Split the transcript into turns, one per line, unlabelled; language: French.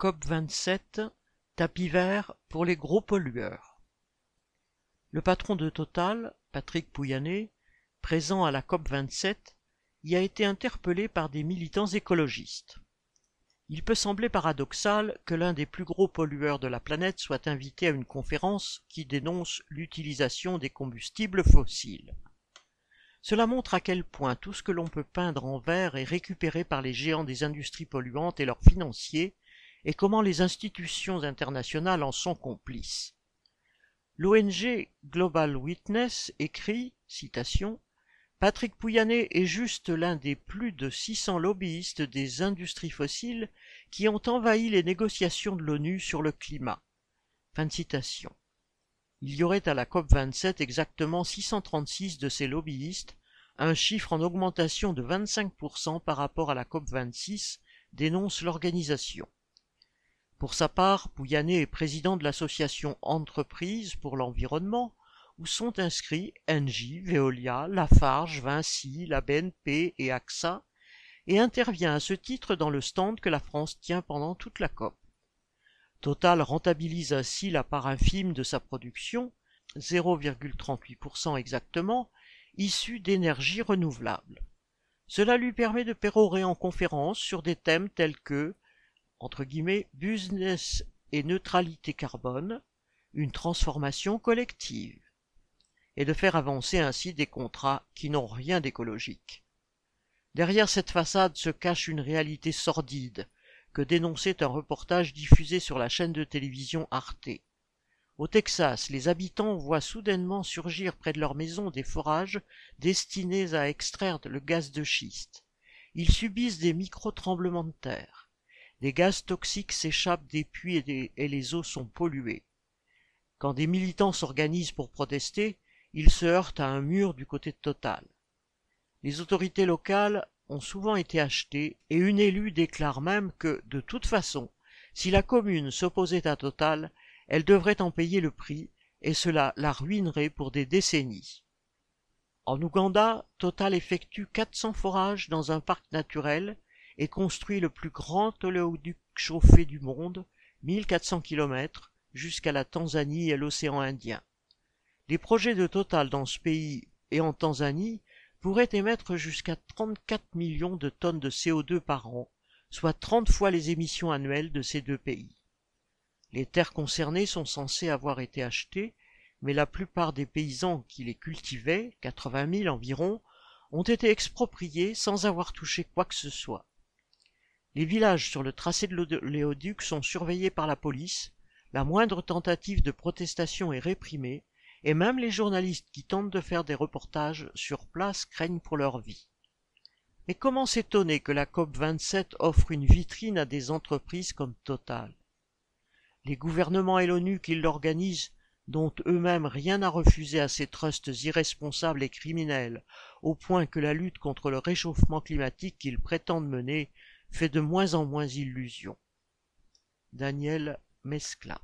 COP27, tapis vert pour les gros pollueurs. Le patron de Total, Patrick Pouyanné, présent à la COP27, y a été interpellé par des militants écologistes. Il peut sembler paradoxal que l'un des plus gros pollueurs de la planète soit invité à une conférence qui dénonce l'utilisation des combustibles fossiles. Cela montre à quel point tout ce que l'on peut peindre en vert est récupéré par les géants des industries polluantes et leurs financiers, et comment les institutions internationales en sont complices. L'ONG Global Witness écrit, Patrick Pouyanné est juste l'un des plus de 600 lobbyistes des industries fossiles qui ont envahi les négociations de l'ONU sur le climat. Il y aurait à la COP27 exactement 636 de ces lobbyistes, un chiffre en augmentation de 25% par rapport à la COP26, dénonce l'organisation. Pour sa part, Pouyanné est président de l'association Entreprises pour l'environnement, où sont inscrits Engie, Veolia, Lafarge, Vinci, la BNP et AXA, et intervient à ce titre dans le stand que la France tient pendant toute la COP. Total rentabilise ainsi la part infime de sa production, 0,38% exactement, issue d'énergie renouvelable. Cela lui permet de pérorer en conférence sur des thèmes tels que entre guillemets, business et neutralité carbone, une transformation collective, et de faire avancer ainsi des contrats qui n'ont rien d'écologique. Derrière cette façade se cache une réalité sordide, que dénonçait un reportage diffusé sur la chaîne de télévision Arte. Au Texas, les habitants voient soudainement surgir près de leur maison des forages destinés à extraire le gaz de schiste. Ils subissent des micro-tremblements de terre. Des gaz toxiques s'échappent des puits et, et les eaux sont polluées. Quand des militants s'organisent pour protester, ils se heurtent à un mur du côté de Total. Les autorités locales ont souvent été achetés et une élue déclare même que, de toute façon, si la commune s'opposait à Total, elle devrait en payer le prix et cela la ruinerait pour des décennies. En Ouganda, Total effectue 400 forages dans un parc naturel et construit le plus grand oléoduc chauffé du monde, 1400 km, jusqu'à la Tanzanie et l'océan Indien. Les projets de Total dans ce pays et en Tanzanie pourrait émettre jusqu'à 34 millions de tonnes de CO2 par an, soit 30 fois les émissions annuelles de ces deux pays. Les terres concernées sont censées avoir été achetées, mais la plupart des paysans qui les cultivaient, 80 000 environ, ont été expropriés sans avoir touché quoi que ce soit. Les villages sur le tracé de l'oléoduc sont surveillés par la police, la moindre tentative de protestation est réprimée, et même les journalistes qui tentent de faire des reportages sur place craignent pour leur vie. Mais comment s'étonner que la COP 27 offre une vitrine à des entreprises comme Total? Les gouvernements et l'ONU qui l'organisent dont eux-mêmes rien à refuser à ces trusts irresponsables et criminels, au point que la lutte contre le réchauffement climatique qu'ils prétendent mener fait de moins en moins illusion. Daniel Mescla